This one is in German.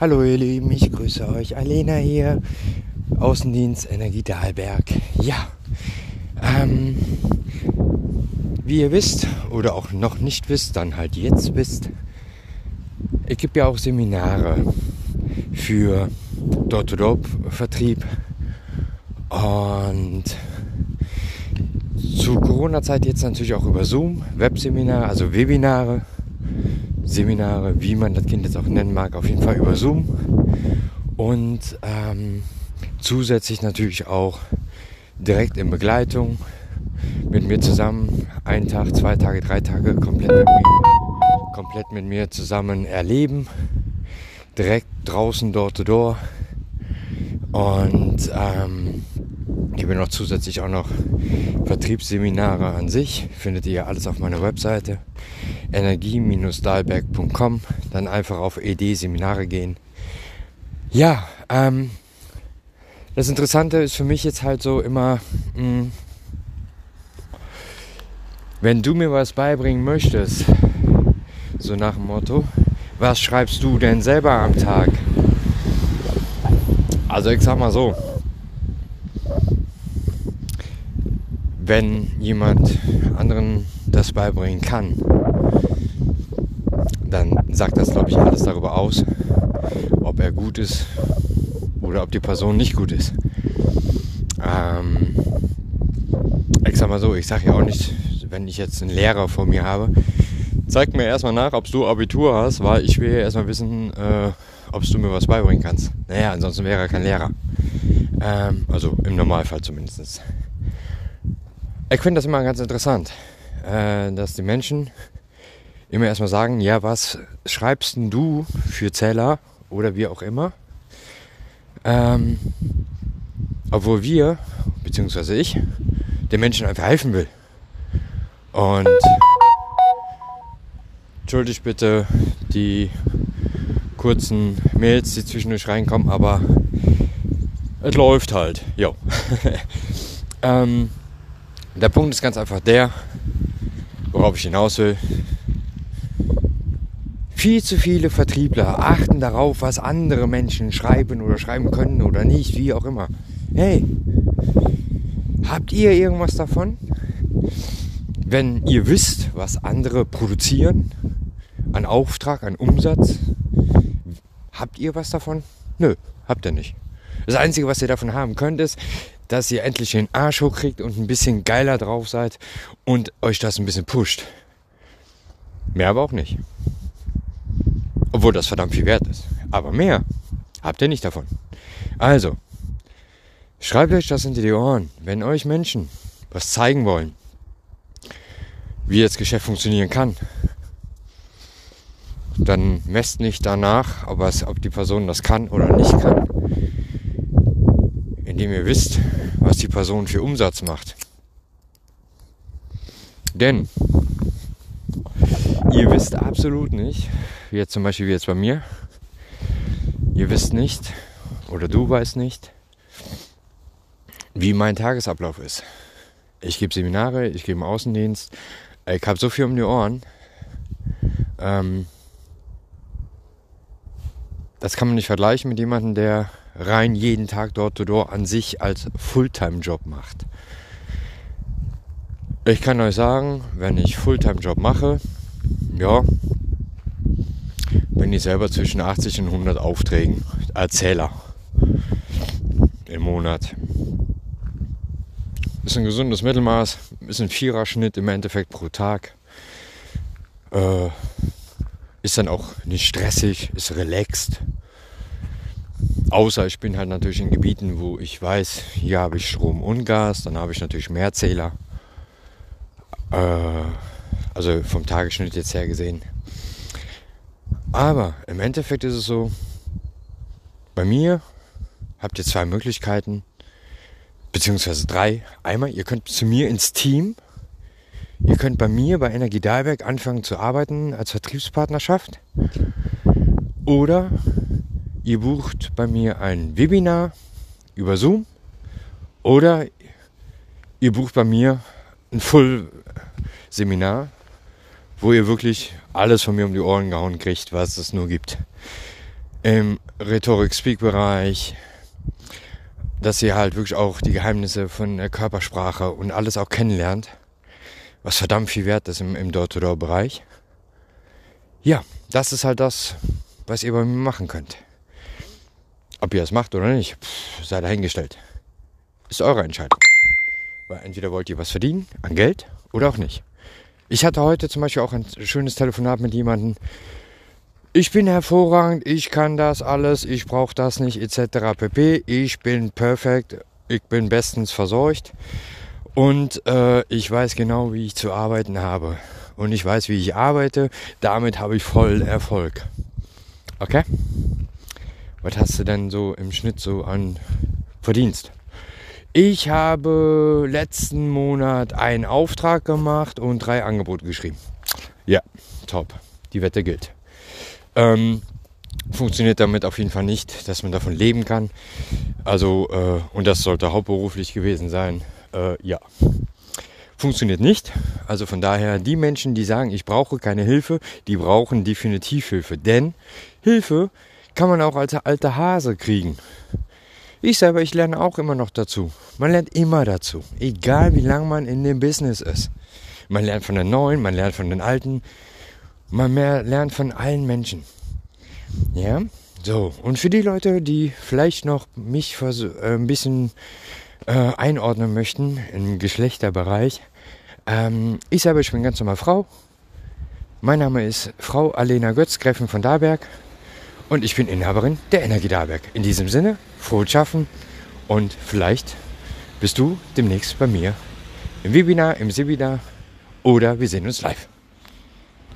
Hallo ihr Lieben, ich grüße euch. Alena hier, Außendienst Energie Dahlberg. Ja, ähm, wie ihr wisst oder auch noch nicht wisst, dann halt jetzt wisst, ich gebe ja auch Seminare für Door-to-Door-Vertrieb und zu Corona-Zeit jetzt natürlich auch über Zoom, Webseminare, also Webinare Seminare, wie man das Kind jetzt auch nennen mag, auf jeden Fall über Zoom. Und ähm, zusätzlich natürlich auch direkt in Begleitung mit mir zusammen, einen Tag, zwei Tage, drei Tage komplett mit mir, komplett mit mir zusammen erleben. Direkt draußen, door to door. Und ähm, gebe noch zusätzlich auch noch Vertriebsseminare an sich. Findet ihr alles auf meiner Webseite energie-dahlberg.com. Dann einfach auf ED-Seminare gehen. Ja, ähm, das Interessante ist für mich jetzt halt so immer, mh, hm, wenn du mir was beibringen möchtest, so nach dem Motto, was schreibst du denn selber am Tag? Also ich sag mal so, wenn jemand anderen das beibringen kann, dann sagt das, glaube ich, alles darüber aus, ob er gut ist oder ob die Person nicht gut ist. Ähm, ich sag mal so, ich sage ja auch nicht, wenn ich jetzt einen Lehrer vor mir habe, zeig mir erstmal nach, ob du Abitur hast, weil ich will ja erstmal wissen, äh, ob du mir was beibringen kannst. Naja, ansonsten wäre er kein Lehrer. Ähm, also im Normalfall zumindest. Ich finde das immer ganz interessant, äh, dass die Menschen immer erstmal sagen, ja, was schreibst denn du für Zähler oder wie auch immer? Ähm, obwohl wir, beziehungsweise ich, den Menschen einfach helfen will. Und entschuldigt bitte die kurzen Mails, die zwischendurch reinkommen, aber es läuft halt. Jo. ähm, der Punkt ist ganz einfach der, worauf ich hinaus will. Viel zu viele Vertriebler achten darauf, was andere Menschen schreiben oder schreiben können oder nicht, wie auch immer. Hey, habt ihr irgendwas davon? Wenn ihr wisst, was andere produzieren, an Auftrag, an Umsatz, habt ihr was davon? Nö, habt ihr nicht. Das Einzige, was ihr davon haben könnt, ist, dass ihr endlich den Arsch hochkriegt und ein bisschen geiler drauf seid und euch das ein bisschen pusht. Mehr aber auch nicht. Obwohl das verdammt viel wert ist. Aber mehr habt ihr nicht davon. Also, schreibt euch das hinter die Ohren. Wenn euch Menschen was zeigen wollen, wie das Geschäft funktionieren kann, dann messt nicht danach, ob, es, ob die Person das kann oder nicht kann, indem ihr wisst, was die Person für Umsatz macht. Denn ihr wisst absolut nicht, wie jetzt zum Beispiel wie jetzt bei mir, ihr wisst nicht oder du weißt nicht, wie mein Tagesablauf ist. Ich gebe Seminare, ich gebe Außendienst, ich habe so viel um die Ohren. Ähm, das kann man nicht vergleichen mit jemandem, der rein jeden Tag dort to door an sich als Fulltime-Job macht. Ich kann euch sagen, wenn ich Fulltime-Job mache, ja, bin ich selber zwischen 80 und 100 Aufträgen Erzähler im Monat. Ist ein gesundes Mittelmaß, ist ein Viererschnitt im Endeffekt pro Tag. Äh, ist dann auch nicht stressig, ist relaxed. Außer ich bin halt natürlich in Gebieten, wo ich weiß, hier habe ich Strom und Gas, dann habe ich natürlich mehr Zähler. Äh, also vom Tagesschnitt jetzt her gesehen. Aber im Endeffekt ist es so, bei mir habt ihr zwei Möglichkeiten, beziehungsweise drei. Einmal, ihr könnt zu mir ins Team. Ihr könnt bei mir bei Energie Dahlberg anfangen zu arbeiten als Vertriebspartnerschaft. Oder ihr bucht bei mir ein Webinar über Zoom. Oder ihr bucht bei mir ein Full-Seminar, wo ihr wirklich alles von mir um die Ohren gehauen kriegt, was es nur gibt. im Rhetorik-Speak-Bereich, dass ihr halt wirklich auch die Geheimnisse von der Körpersprache und alles auch kennenlernt, was verdammt viel wert ist im, im Door-to-Door-Bereich. Ja, das ist halt das, was ihr bei mir machen könnt. Ob ihr das macht oder nicht, pff, sei dahingestellt. Ist eure Entscheidung. Weil entweder wollt ihr was verdienen an Geld oder auch nicht. Ich hatte heute zum Beispiel auch ein schönes Telefonat mit jemandem. Ich bin hervorragend, ich kann das alles, ich brauche das nicht, etc. pp. Ich bin perfekt, ich bin bestens versorgt und äh, ich weiß genau, wie ich zu arbeiten habe. Und ich weiß, wie ich arbeite. Damit habe ich voll Erfolg. Okay? Was hast du denn so im Schnitt so an Verdienst? Ich habe letzten Monat einen Auftrag gemacht und drei Angebote geschrieben. Ja, top. Die Wette gilt. Ähm, funktioniert damit auf jeden Fall nicht, dass man davon leben kann. Also, äh, und das sollte hauptberuflich gewesen sein. Äh, ja. Funktioniert nicht. Also von daher, die Menschen, die sagen, ich brauche keine Hilfe, die brauchen definitiv Hilfe. Denn Hilfe kann man auch als alter Hase kriegen. Ich selber, ich lerne auch immer noch dazu. Man lernt immer dazu. Egal wie lange man in dem Business ist. Man lernt von den Neuen, man lernt von den Alten. Man mehr lernt von allen Menschen. Ja, so. Und für die Leute, die vielleicht noch mich äh, ein bisschen äh, einordnen möchten im Geschlechterbereich. Ähm, ich selber, ich bin ganz normal Frau. Mein Name ist Frau Alena Götz, Gräfin von Darberg und ich bin Inhaberin der Energie Darberg. In diesem Sinne, frohes Schaffen und vielleicht bist du demnächst bei mir im Webinar, im Seminar oder wir sehen uns live.